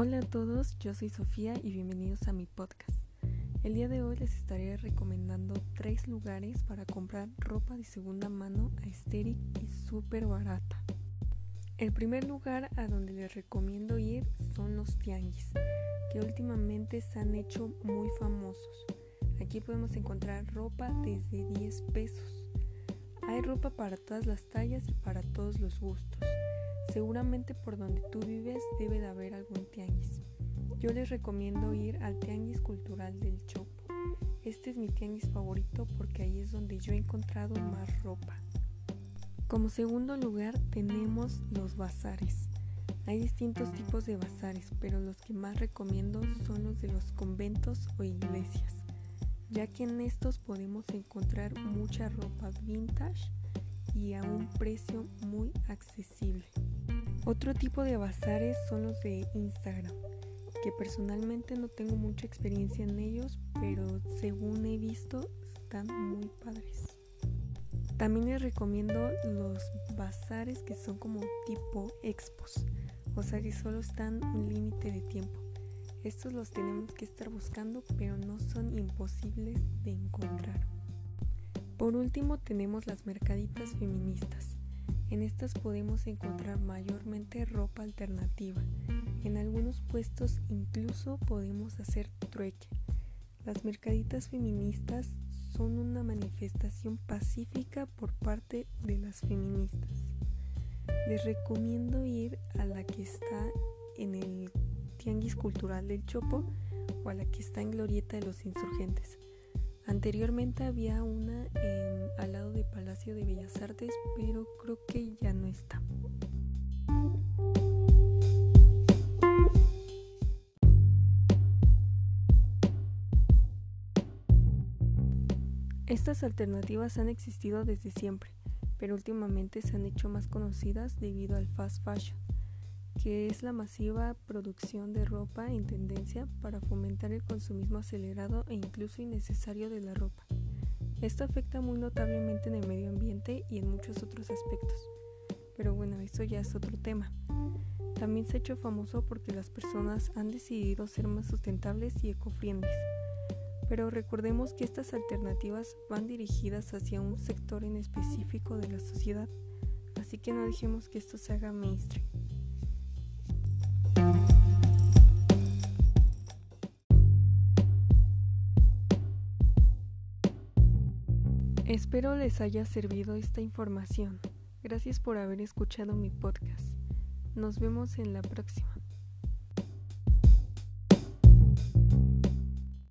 Hola a todos, yo soy Sofía y bienvenidos a mi podcast. El día de hoy les estaré recomendando tres lugares para comprar ropa de segunda mano aesthetic y súper barata. El primer lugar a donde les recomiendo ir son los tianguis, que últimamente se han hecho muy famosos. Aquí podemos encontrar ropa desde 10 pesos. Hay ropa para todas las tallas y para todos los gustos. Seguramente por donde tú vives debe de haber algún. Yo les recomiendo ir al Tianguis Cultural del Chopo. Este es mi tianguis favorito porque ahí es donde yo he encontrado más ropa. Como segundo lugar tenemos los bazares. Hay distintos tipos de bazares, pero los que más recomiendo son los de los conventos o iglesias, ya que en estos podemos encontrar mucha ropa vintage y a un precio muy accesible. Otro tipo de bazares son los de Instagram, que personalmente no tengo mucha experiencia en ellos, pero según he visto están muy padres. También les recomiendo los bazares que son como tipo expos, o sea que solo están un límite de tiempo. Estos los tenemos que estar buscando, pero no son imposibles de encontrar. Por último tenemos las mercaditas feministas. En estas podemos encontrar mayormente ropa alternativa. En algunos puestos incluso podemos hacer trueque. Las mercaditas feministas son una manifestación pacífica por parte de las feministas. Les recomiendo ir a la que está en el Tianguis Cultural del Chopo o a la que está en Glorieta de los Insurgentes. Anteriormente había una al lado de De Bellas Artes, pero creo que ya no está. Estas alternativas han existido desde siempre, pero últimamente se han hecho más conocidas debido al fast fashion que es la masiva producción de ropa en tendencia para fomentar el consumismo acelerado e incluso innecesario de la ropa. Esto afecta muy notablemente en el medio ambiente y en muchos otros aspectos. Pero bueno, eso ya es otro tema. También se ha hecho famoso porque las personas han decidido ser más sustentables y ecofriendly. Pero recordemos que estas alternativas van dirigidas hacia un sector en específico de la sociedad, así que no dejemos que esto se haga mainstream. Espero les haya servido esta información. Gracias por haber escuchado mi podcast. Nos vemos en la próxima.